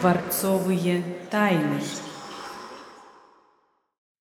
Дворцовые тайны.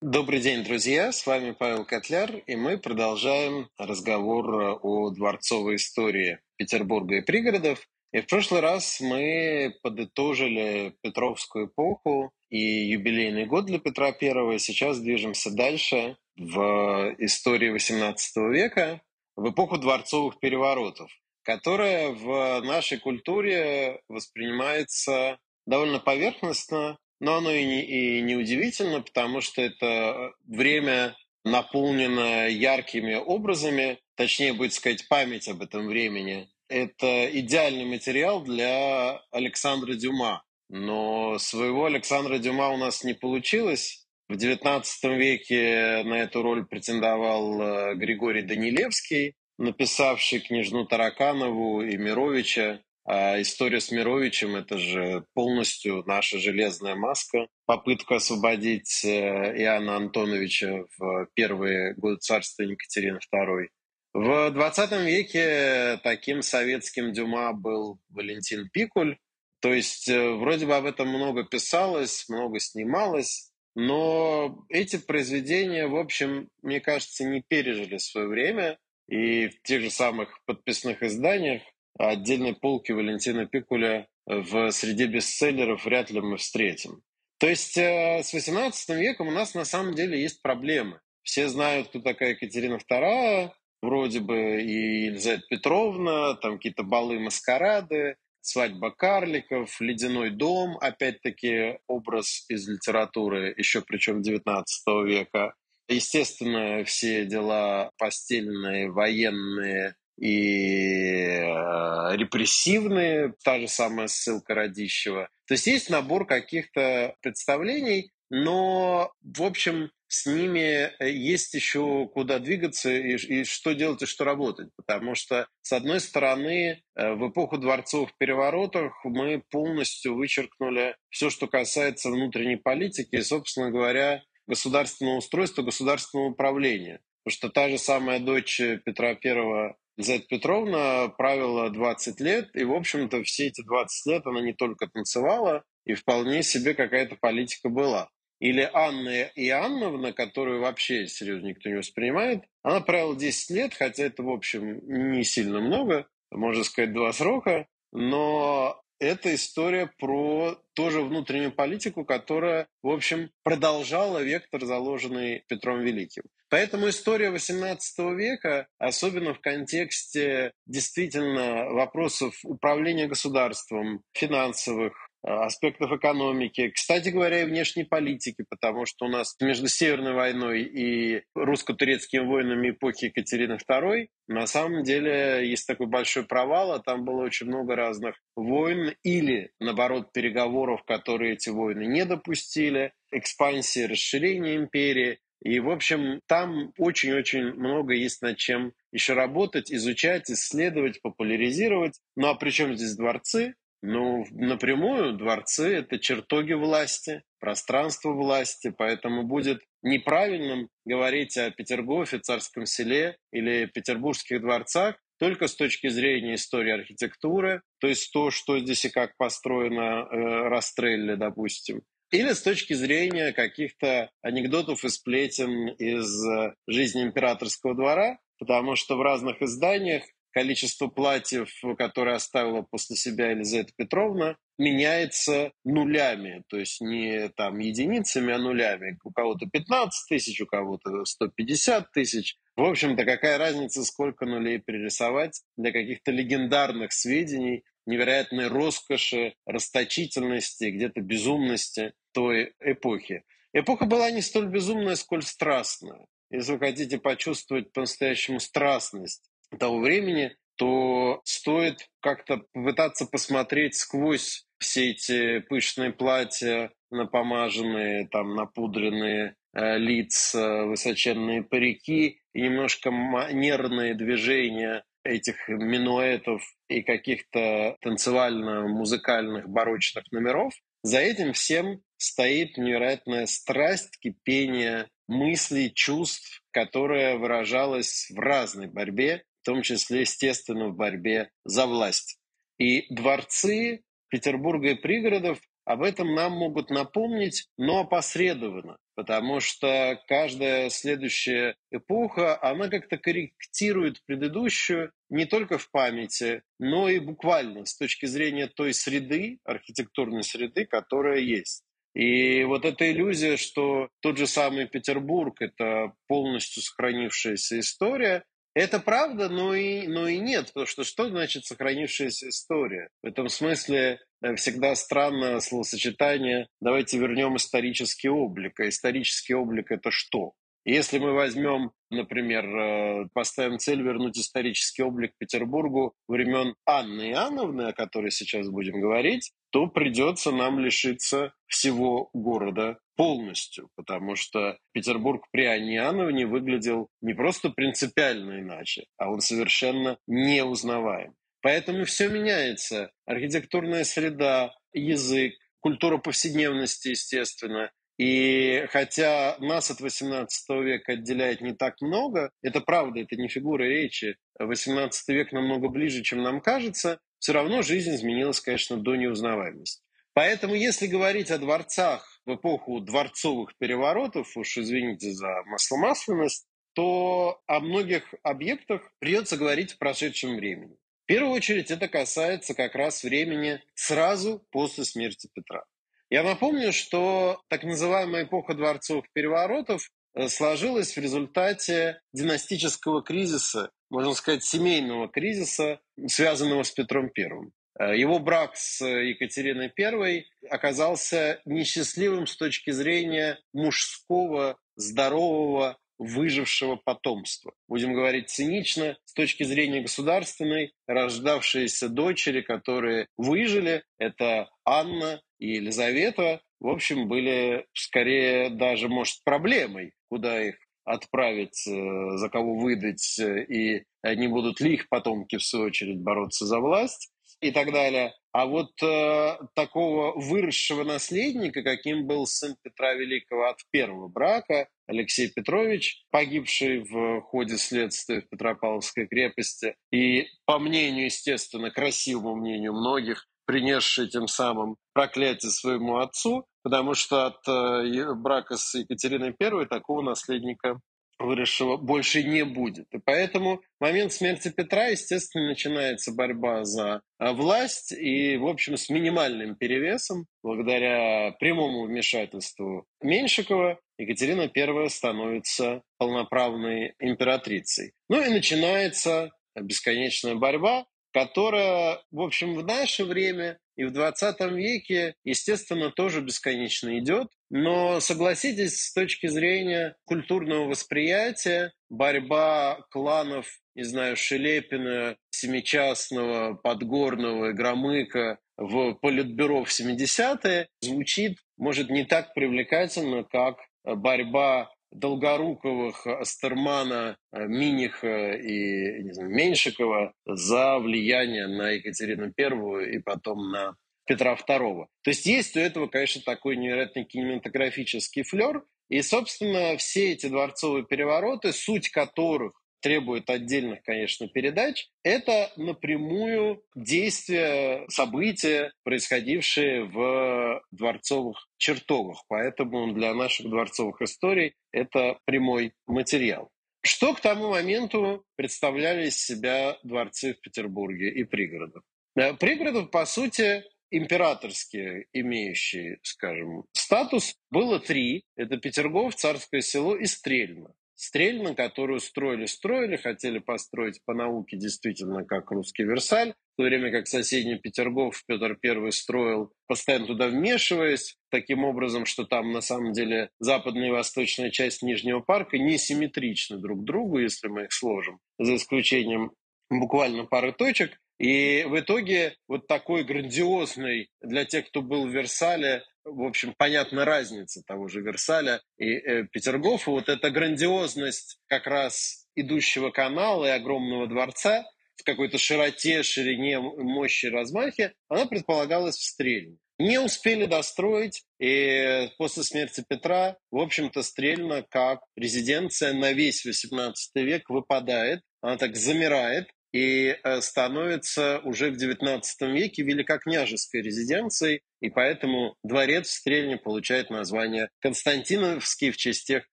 Добрый день, друзья! С вами Павел Котляр, и мы продолжаем разговор о дворцовой истории Петербурга и пригородов. И в прошлый раз мы подытожили Петровскую эпоху и юбилейный год для Петра I. Сейчас движемся дальше в истории XVIII века, в эпоху дворцовых переворотов, которая в нашей культуре воспринимается довольно поверхностно, но оно и не, и не удивительно, потому что это время наполнено яркими образами, точнее будет сказать память об этом времени. Это идеальный материал для Александра Дюма. Но своего Александра Дюма у нас не получилось. В XIX веке на эту роль претендовал э, Григорий Данилевский, написавший княжну Тараканову и Мировича. А история с Мировичем – это же полностью наша железная маска. Попытка освободить э, Иоанна Антоновича в первые годы царствования Екатерины II. В 20 веке таким советским Дюма был Валентин Пикуль. То есть э, вроде бы об этом много писалось, много снималось, но эти произведения, в общем, мне кажется, не пережили свое время. И в тех же самых подписных изданиях отдельной полки Валентина Пикуля в среде бестселлеров вряд ли мы встретим. То есть э, с XVIII веком у нас на самом деле есть проблемы. Все знают, кто такая Екатерина II, вроде бы и Елизавета Петровна, там какие-то балы, маскарады, свадьба карликов, ледяной дом, опять-таки образ из литературы, еще причем 19 века. Естественно, все дела постельные, военные, и э, репрессивные, та же самая ссылка Радищева. То есть есть набор каких-то представлений, но, в общем, с ними э, есть еще куда двигаться и, и что делать и что работать. Потому что, с одной стороны, э, в эпоху дворцовых переворотов мы полностью вычеркнули все, что касается внутренней политики и, собственно говоря, государственного устройства, государственного управления. Потому что та же самая дочь Петра I Елизавета Петровна правила 20 лет, и, в общем-то, все эти 20 лет она не только танцевала, и вполне себе какая-то политика была. Или Анна Иоанновна, которую вообще серьезно никто не воспринимает, она правила 10 лет, хотя это, в общем, не сильно много, можно сказать, два срока, но это история про тоже внутреннюю политику, которая, в общем, продолжала вектор, заложенный Петром Великим. Поэтому история XVIII века, особенно в контексте действительно вопросов управления государством, финансовых, Э, аспектов экономики, кстати говоря, и внешней политики, потому что у нас между Северной войной и русско-турецкими войнами эпохи Екатерины II на самом деле есть такой большой провал, а там было очень много разных войн или, наоборот, переговоров, которые эти войны не допустили, экспансии, расширения империи. И, в общем, там очень-очень много есть над чем еще работать, изучать, исследовать, популяризировать. Ну а при чем здесь дворцы? Ну, напрямую дворцы – это чертоги власти, пространство власти, поэтому будет неправильным говорить о Петергофе, Царском селе или петербургских дворцах только с точки зрения истории архитектуры, то есть то, что здесь и как построено э, Растрелли, допустим, или с точки зрения каких-то анекдотов и сплетен из э, жизни императорского двора, потому что в разных изданиях количество платьев, которые оставила после себя Елизавета Петровна, меняется нулями, то есть не там единицами, а нулями. У кого-то 15 тысяч, у кого-то 150 тысяч. В общем-то, какая разница, сколько нулей перерисовать для каких-то легендарных сведений, невероятной роскоши, расточительности, где-то безумности той эпохи. Эпоха была не столь безумная, сколь страстная. Если вы хотите почувствовать по-настоящему страстность того времени, то стоит как-то попытаться посмотреть сквозь все эти пышные платья, напомаженные, там, напудренные э, лица, высоченные парики и немножко нервные движения этих минуэтов и каких-то танцевально-музыкальных барочных номеров. За этим всем стоит невероятная страсть, кипение мыслей, чувств, которая выражалась в разной борьбе в том числе, естественно, в борьбе за власть. И дворцы Петербурга и пригородов, об этом нам могут напомнить, но опосредованно, потому что каждая следующая эпоха, она как-то корректирует предыдущую не только в памяти, но и буквально с точки зрения той среды, архитектурной среды, которая есть. И вот эта иллюзия, что тот же самый Петербург – это полностью сохранившаяся история, это правда, но и, но и нет, потому что что значит сохранившаяся история? В этом смысле э, всегда странно словосочетание «давайте вернем исторический облик». А исторический облик – это что? Если мы возьмем, например, э, поставим цель вернуть исторический облик Петербургу времен Анны Иоанновны, о которой сейчас будем говорить, то придется нам лишиться всего города полностью, потому что Петербург при Анне Иоанновне выглядел не просто принципиально иначе, а он совершенно неузнаваем. Поэтому все меняется. Архитектурная среда, язык, культура повседневности, естественно, и хотя нас от XVIII века отделяет не так много, это правда, это не фигура речи, XVIII век намного ближе, чем нам кажется, все равно жизнь изменилась, конечно, до неузнаваемости. Поэтому, если говорить о дворцах в эпоху дворцовых переворотов, уж извините за масломасленность, то о многих объектах придется говорить в прошедшем времени. В первую очередь это касается как раз времени сразу после смерти Петра. Я напомню, что так называемая эпоха дворцовых переворотов э, сложилась в результате династического кризиса, можно сказать, семейного кризиса, связанного с Петром I. Э, его брак с Екатериной I оказался несчастливым с точки зрения мужского, здорового, выжившего потомства. Будем говорить цинично, с точки зрения государственной, рождавшиеся дочери, которые выжили, это Анна, и Елизавета, в общем, были скорее даже, может, проблемой, куда их отправить, э, за кого выдать, э, и не будут ли их потомки, в свою очередь, бороться за власть и так далее. А вот э, такого выросшего наследника, каким был сын Петра Великого от первого брака, Алексей Петрович, погибший в ходе следствия в Петропавловской крепости, и, по мнению, естественно, красивому мнению многих, принесший тем самым проклятие своему отцу, потому что от э, брака с Екатериной I такого наследника выросшего больше не будет. И поэтому в момент смерти Петра, естественно, начинается борьба за э, власть и, в общем, с минимальным перевесом, благодаря прямому вмешательству Меньшикова, Екатерина I становится полноправной императрицей. Ну и начинается бесконечная борьба, которая, в общем, в наше время и в 20 веке, естественно, тоже бесконечно идет. Но согласитесь, с точки зрения культурного восприятия, борьба кланов, не знаю, Шелепина, Семичастного, Подгорного, Громыка в Политбюро в 70-е звучит, может, не так привлекательно, как борьба Долгоруковых, Астермана, э, Миниха и не знаю, Меньшикова за влияние на Екатерину Первую и потом на Петра II. То есть есть у этого, конечно, такой невероятный кинематографический флер. И, собственно, все эти дворцовые перевороты, суть которых требует отдельных, конечно, передач, это напрямую действия, события, происходившие в дворцовых чертогах. Поэтому для наших дворцовых историй это прямой материал. Что к тому моменту представляли из себя дворцы в Петербурге и пригородах? Э, пригородов, по сути, императорские, имеющие, скажем, статус, было три. Это Петергоф, Царское село и Стрельно. Стрельна, которую строили-строили, хотели построить по науке действительно как русский Версаль, в то время как соседний Петергоф Петр I строил, постоянно туда вмешиваясь, таким образом, что там на самом деле западная и восточная часть Нижнего парка не симметричны друг другу, если мы их сложим, за исключением буквально пары точек. И в итоге вот такой грандиозный для тех, кто был в Версале, в общем, понятна разница того же Версаля и э, Петергофа. Вот эта грандиозность как раз идущего канала и огромного дворца в какой-то широте, ширине, мощи, размахе, она предполагалась в Стрельне. Не успели достроить, и после смерти Петра, в общем-то, Стрельна как резиденция на весь XVIII век выпадает, она так замирает, и э, становится уже в XIX веке великокняжеской резиденцией, и поэтому дворец в Стрельне получает название Константиновский в честь тех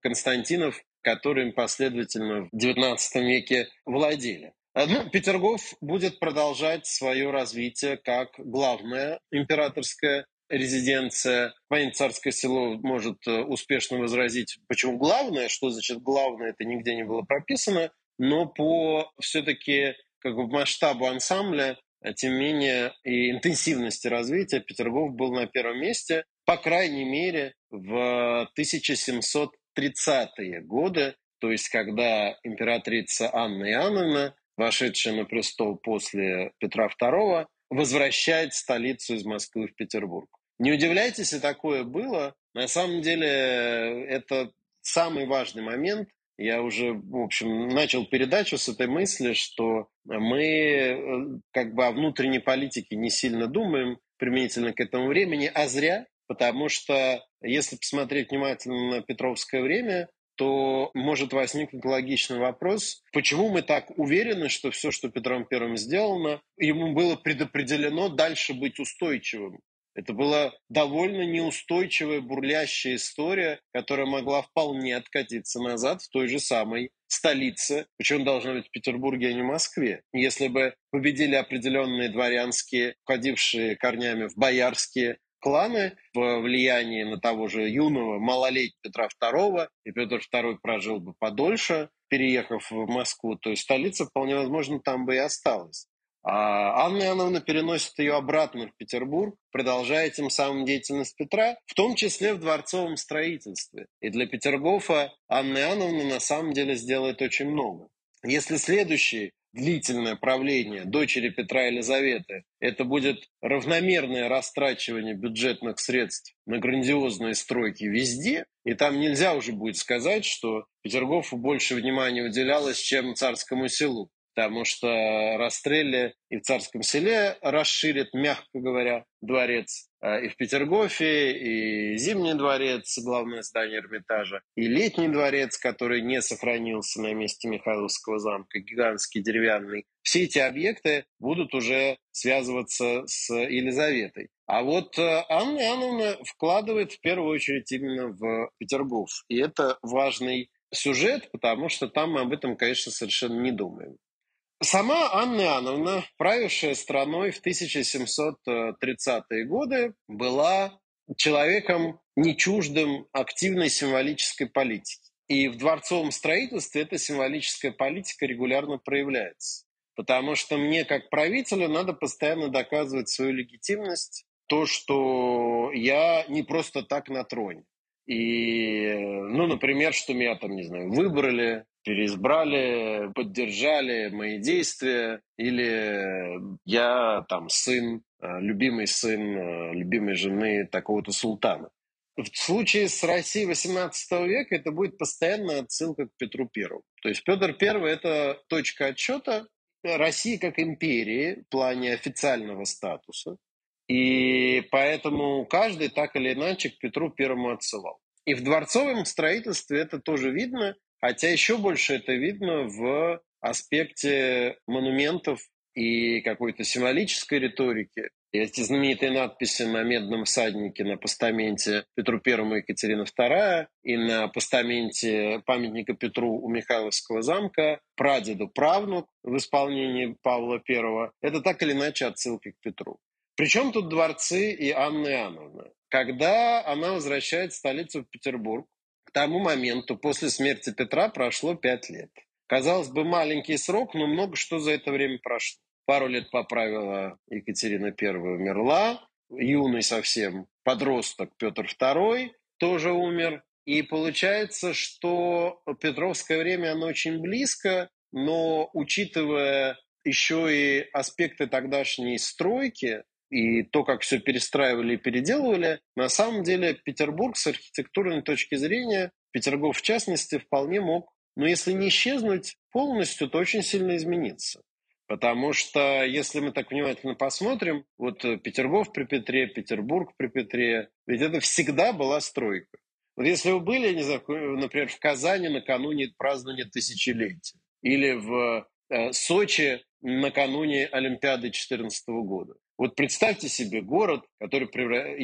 Константинов, которым последовательно в XIX веке владели. Э, ну, Петергоф будет продолжать свое развитие как главная императорская резиденция. Понятно, царское село может э, успешно возразить, почему главное, что значит главное, это нигде не было прописано, но по все-таки как бы масштабу ансамбля, а тем не менее и интенсивности развития Петергоф был на первом месте, по крайней мере, в 1730-е годы, то есть когда императрица Анна Иоанновна, вошедшая на престол после Петра II, возвращает столицу из Москвы в Петербург. Не удивляйтесь, и такое было. На самом деле это самый важный момент. Я уже, в общем, начал передачу с этой мысли, что мы э, как бы о внутренней политике не сильно думаем применительно к этому времени, а зря, потому что если посмотреть внимательно на Петровское время, то может возникнуть логичный вопрос, почему мы так уверены, что все, что Петром Первым сделано, ему было предопределено дальше быть устойчивым. Это была довольно неустойчивая, бурлящая история, которая могла вполне откатиться назад в той же самой столице, причем должна быть в Петербурге, а не в Москве. Если бы победили определенные дворянские, входившие корнями в боярские кланы в влиянии на того же юного, малолетнего Петра II, и Петр II прожил бы подольше, переехав в Москву, то есть столица, вполне возможно, там бы и осталась. А Анна Иоанновна переносит ее обратно в Петербург, продолжая тем самым деятельность Петра, в том числе в дворцовом строительстве. И для Петергофа Анна Иоанновна на самом деле сделает очень много. Если следующее длительное правление дочери Петра Елизаветы, это будет равномерное растрачивание бюджетных средств на грандиозные стройки везде, и там нельзя уже будет сказать, что Петергофу больше внимания уделялось, чем царскому селу потому что Растрелли и в Царском селе расширит, мягко говоря, дворец. А и в Петергофе, и Зимний дворец, главное здание Эрмитажа, и Летний дворец, который не сохранился на месте Михайловского замка, гигантский деревянный. Все эти объекты будут уже связываться с Елизаветой. А вот э, Анна Иоанновна вкладывает в первую очередь именно в Петергоф. И это важный сюжет, потому что там мы об этом, конечно, совершенно не думаем. Сама Анна Иоанновна, правившая страной в 1730-е годы, была человеком не чуждым активной символической политики. И в дворцовом строительстве эта символическая политика регулярно проявляется. Потому что мне, как правителю, надо постоянно доказывать свою легитимность, то, что я не просто так на троне. И, ну, например, что меня там, не знаю, выбрали, переизбрали, поддержали мои действия, или я там сын, э, любимый сын э, любимой жены такого-то султана. В случае с Россией XVIII века это будет постоянная отсылка к Петру Первому. То есть Петр Первый – это точка отчета России как империи в плане официального статуса. И поэтому каждый так или иначе к Петру Первому отсылал. И в дворцовом строительстве это тоже видно, хотя еще больше это видно в аспекте монументов и какой-то символической риторики. И эти знаменитые надписи на медном всаднике на постаменте Петру Первому и Екатерина II и на постаменте памятника Петру у Михайловского замка прадеду правнук в исполнении Павла I. Это так или иначе отсылки к Петру. Причем тут дворцы и Анна Иоанновна? Когда она возвращает столицу в Петербург, тому моменту после смерти Петра прошло пять лет. Казалось бы, маленький срок, но много что за это время прошло. Пару лет поправила Екатерина I, умерла. Юный совсем подросток Петр II тоже умер. И получается, что Петровское время, оно очень близко, но учитывая еще и аспекты тогдашней стройки, и то, как все перестраивали и переделывали, на самом деле Петербург с архитектурной точки зрения, Петергоф в частности, вполне мог, но если не исчезнуть полностью, то очень сильно измениться. Потому что, если мы так внимательно посмотрим, вот Петергоф при Петре, Петербург при Петре, ведь это всегда была стройка. Вот если вы были, не знаю, например, в Казани накануне празднования тысячелетия, или в э, Сочи накануне Олимпиады 2014 года. Вот представьте себе город, который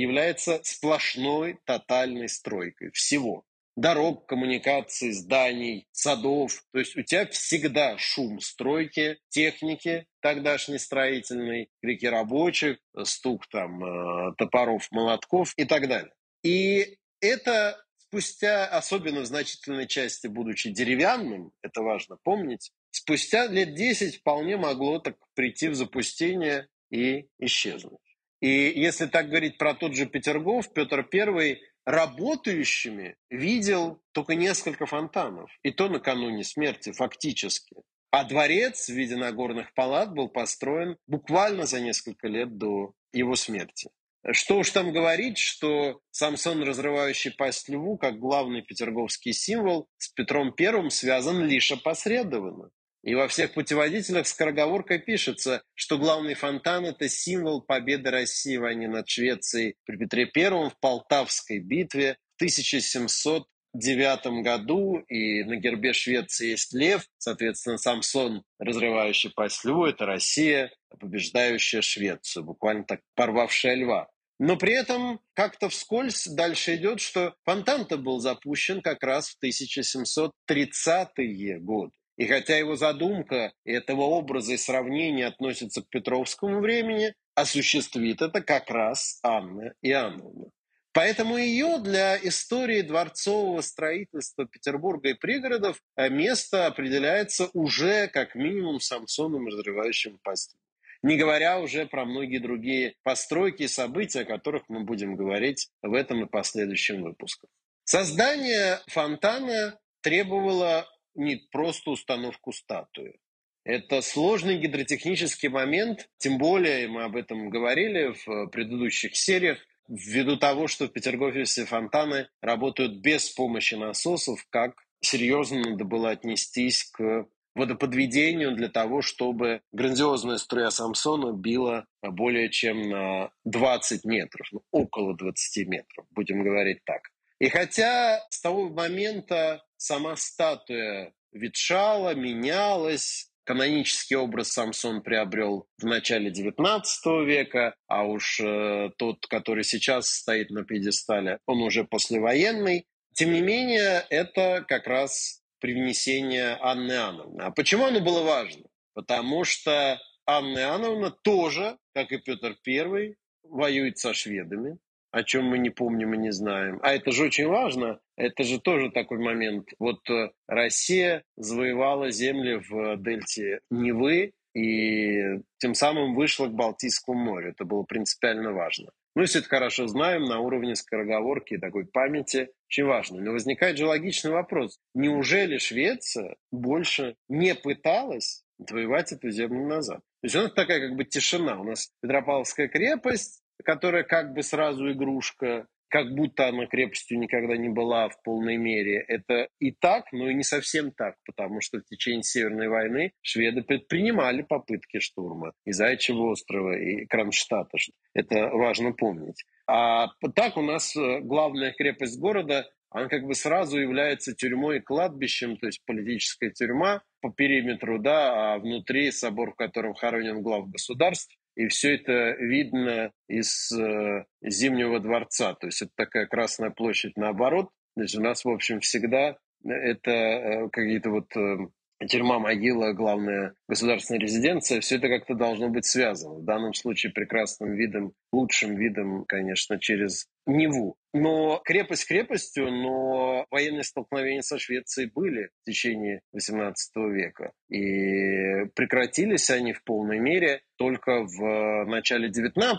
является сплошной тотальной стройкой всего. Дорог, коммуникаций, зданий, садов. То есть у тебя всегда шум стройки, техники тогдашней строительной, крики рабочих, стук там э, топоров, молотков и так далее. И это спустя, особенно в значительной части, будучи деревянным, это важно помнить, спустя лет 10 вполне могло так прийти в запустение и исчезнуть. И если так говорить про тот же Петергоф, Петр I работающими видел только несколько фонтанов, и то накануне смерти фактически. А дворец в виде Нагорных палат был построен буквально за несколько лет до его смерти. Что уж там говорить, что Самсон, разрывающий пасть льву, как главный петерговский символ, с Петром Первым связан лишь опосредованно. И во всех путеводителях скороговоркой пишется, что главный фонтан – это символ победы России в войне над Швецией при Петре Первом в Полтавской битве в 1709 году. И на гербе Швеции есть лев, соответственно, Самсон, разрывающий пасть льву – это Россия, побеждающая Швецию, буквально так порвавшая льва. Но при этом как-то вскользь дальше идет, что фонтан-то был запущен как раз в 1730-е годы. И хотя его задумка этого образа и сравнения относится к Петровскому времени, осуществит это как раз Анна Иоанновна. Поэтому ее для истории дворцового строительства Петербурга и пригородов э, место определяется уже как минимум Самсоном, разрывающим пасть. Не говоря уже про многие другие постройки и события, о которых мы будем говорить в этом и последующем выпусках. Создание фонтана требовало не просто установку статуи. Это сложный гидротехнический момент, тем более мы об этом говорили в предыдущих сериях, ввиду того, что в Петергофе все фонтаны работают без помощи насосов, как серьезно надо было отнестись к водоподведению для того, чтобы грандиозная струя Самсона била более чем на 20 метров, ну, около 20 метров, будем говорить так. И хотя с того момента сама статуя ветшала, менялась, канонический образ Самсон приобрел в начале XIX века, а уж э, тот, который сейчас стоит на пьедестале, он уже послевоенный. Тем не менее, это как раз привнесение Анны Иоанновны. А почему оно было важно? Потому что Анна Иоанновна тоже, как и Петр I, воюет со шведами о чем мы не помним и не знаем. А это же очень важно. Это же тоже такой момент. Вот э, Россия завоевала земли в дельте Невы и тем самым вышла к Балтийскому морю. Это было принципиально важно. Мы все это хорошо знаем на уровне скороговорки и такой памяти. Очень важно. Но возникает же логичный вопрос. Неужели Швеция больше не пыталась отвоевать эту землю назад? То есть у нас такая как бы тишина. У нас Петропавловская крепость, которая как бы сразу игрушка, как будто она крепостью никогда не была в полной мере. Это и так, но и не совсем так, потому что в течение Северной войны шведы предпринимали попытки штурма и Зайчего острова, и Кронштадта. Это важно помнить. А так у нас э, главная крепость города, она как бы сразу является тюрьмой и кладбищем, то есть политическая тюрьма по периметру, да, а внутри собор, в котором хоронен глав государств, и все это видно из э, Зимнего дворца. То есть это такая Красная площадь наоборот. Есть у нас, в общем, всегда это э, какие-то вот э, тюрьма, могила, главная государственная резиденция, все это как-то должно быть связано. В данном случае прекрасным видом, лучшим видом, конечно, через Неву. Но крепость крепостью, но военные столкновения со Швецией были в течение XVIII века. И прекратились они в полной мере только в начале XIX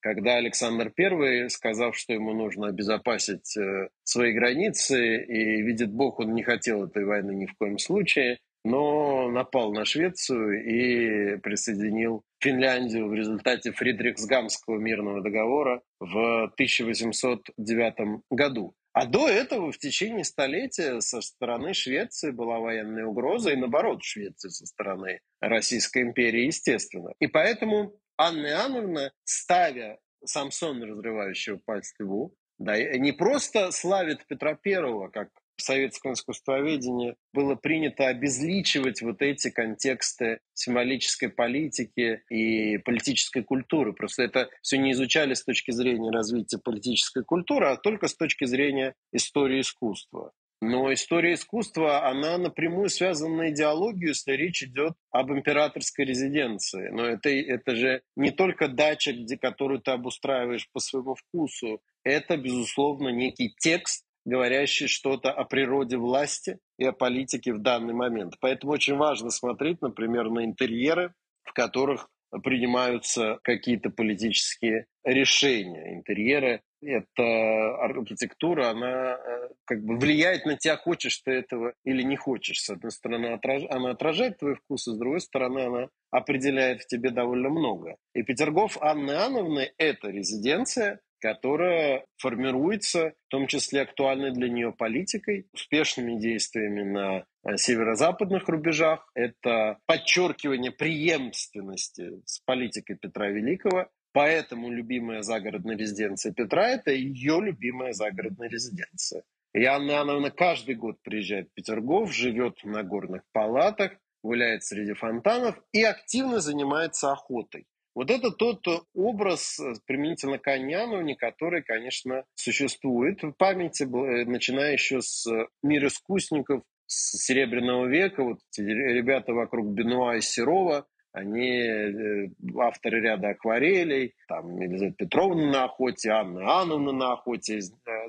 когда Александр I, сказав, что ему нужно обезопасить э, свои границы, и видит Бог, он не хотел этой войны ни в коем случае, но напал на Швецию и присоединил Финляндию в результате Фридрихсгамского мирного договора в 1809 году. А до этого в течение столетия со стороны Швеции была военная угроза, и наоборот, Швеции со стороны Российской империи, естественно. И поэтому Анна Иоанновна, ставя Самсон, разрывающего пальцы льву, да, не просто славит Петра Первого как в советском искусствоведении было принято обезличивать вот эти контексты символической политики и политической культуры. Просто это все не изучали с точки зрения развития политической культуры, а только с точки зрения истории искусства. Но история искусства, она напрямую связана на идеологию, если речь идет об императорской резиденции. Но это, это же не только дача, где, которую ты обустраиваешь по своему вкусу. Это, безусловно, некий текст, говорящий что-то о природе власти и о политике в данный момент. Поэтому очень важно смотреть, например, на интерьеры, в которых принимаются какие-то политические решения. Интерьеры — это архитектура, она э, как бы влияет на тебя, хочешь ты этого или не хочешь. С одной стороны, она отражает твои вкусы, с другой стороны, она определяет в тебе довольно много. И Петергоф Анны Анновны — это резиденция, которая формируется, в том числе актуальной для нее политикой, успешными действиями на э, северо-западных рубежах. Это подчеркивание преемственности с политикой Петра Великого. Поэтому любимая загородная резиденция Петра – это ее любимая загородная резиденция. И Анна Иоанновна каждый год приезжает в Петергоф, живет на горных палатах, гуляет среди фонтанов и активно занимается охотой. Вот это тот образ э, применительно к Аньяновне, который, конечно, существует в памяти, э, начиная еще с мира искусников, с Серебряного века. Вот эти ребята вокруг Бенуа и Серова, они э, авторы ряда акварелей, там Елизавета Петровна на охоте, Анна Иоанновна на охоте,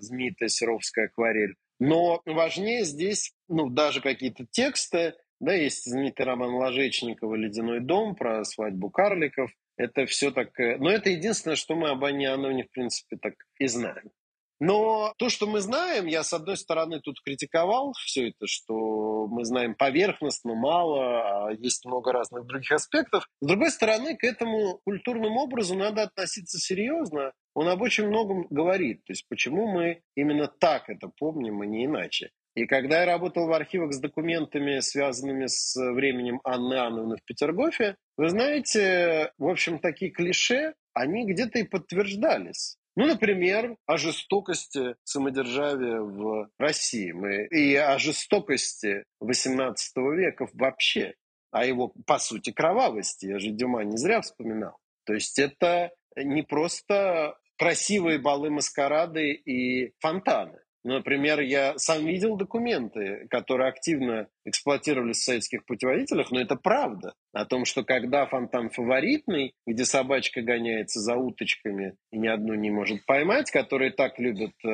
знаменитая Серовская акварель. Но важнее здесь, ну, даже какие-то тексты, да, есть знаменитый роман Ложечникова «Ледяной дом» про свадьбу карликов. Это все так... Э, но это единственное, что мы об Анне Иоанновне, в принципе, так и знаем. Но то, что мы знаем, я, с одной стороны, тут критиковал все это, что мы знаем поверхностно, мало, а есть много разных других аспектов. С другой стороны, к этому культурному образу надо относиться серьезно. Он об очень многом говорит. То есть почему мы именно так это помним, а не иначе. И когда я работал в архивах с документами, связанными с временем Анны Анны в Петергофе, вы знаете, в общем, такие клише, они где-то и подтверждались. Ну, например, о жестокости самодержавия в России мы, и о жестокости XVIII века вообще, о его, по сути, кровавости. Я же Дюма не зря вспоминал. То есть это не просто красивые балы маскарады и фонтаны. Например, я сам видел документы, которые активно эксплуатировались в советских путеводителях, но это правда. О том, что когда фонтан фаворитный, где собачка гоняется за уточками и ни одну не может поймать, которые так любят э,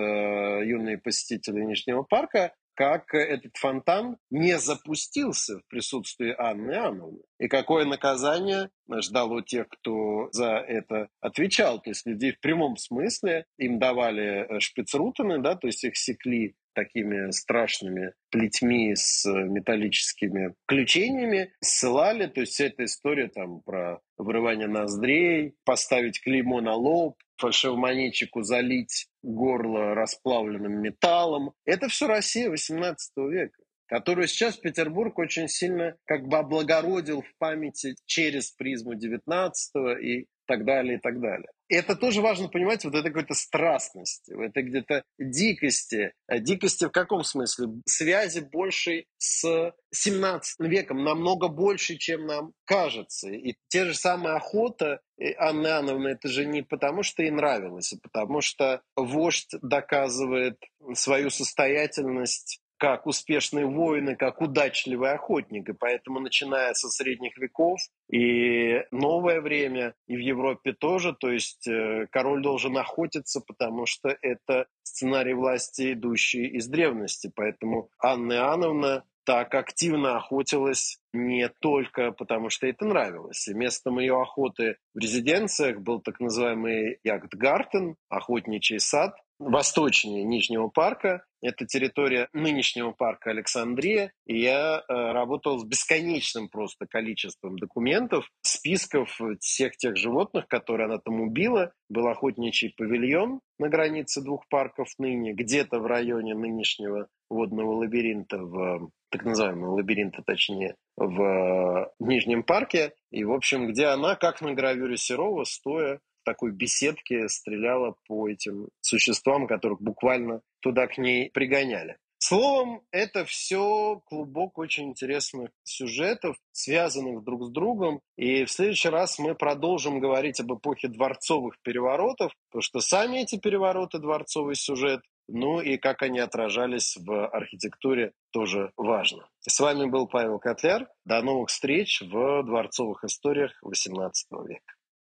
юные посетители Нижнего парка, как этот фонтан не запустился в присутствии Анны Иоанновны. И какое наказание ждало тех, кто за это отвечал. То есть людей в прямом смысле им давали э, шпицрутаны, да, то есть их секли такими страшными плетьми с металлическими включениями, ссылали, то есть вся эта история там про вырывание ноздрей, поставить клеймо на лоб, фальшивомонетчику залить горло расплавленным металлом. Это все Россия XVIII века которую сейчас Петербург очень сильно как бы облагородил в памяти через призму XIX и так далее, и так далее. Это тоже важно понимать, вот это какой-то страстности, это где-то дикости. А дикости в каком смысле? Связи большей с 17 веком, намного больше, чем нам кажется. И те же самые охота Анны Анны, это же не потому, что ей нравилось, а потому что вождь доказывает свою состоятельность как успешные воины, как удачливый охотник. И поэтому, начиная со средних веков и новое время, и в Европе тоже, то есть э, король должен охотиться, потому что это сценарий власти, идущий из древности. Поэтому Анна Иоанновна так активно охотилась не только потому, что это нравилось. И местом ее охоты в резиденциях был так называемый Ягдгартен, охотничий сад, восточнее Нижнего парка. Это территория нынешнего парка Александрия. И я э, работал с бесконечным просто количеством документов, списков всех тех животных, которые она там убила. Был охотничий павильон на границе двух парков ныне, где-то в районе нынешнего водного лабиринта, в так называемого лабиринта, точнее, в Нижнем парке. И, в общем, где она, как на гравюре Серова, стоя такой беседке стреляла по этим существам, которых буквально туда к ней пригоняли. Словом, это все клубок очень интересных сюжетов, связанных друг с другом. И в следующий раз мы продолжим говорить об эпохе дворцовых переворотов, потому что сами эти перевороты дворцовый сюжет, ну и как они отражались в архитектуре, тоже важно. С вами был Павел Котляр. До новых встреч в дворцовых историях XVIII века.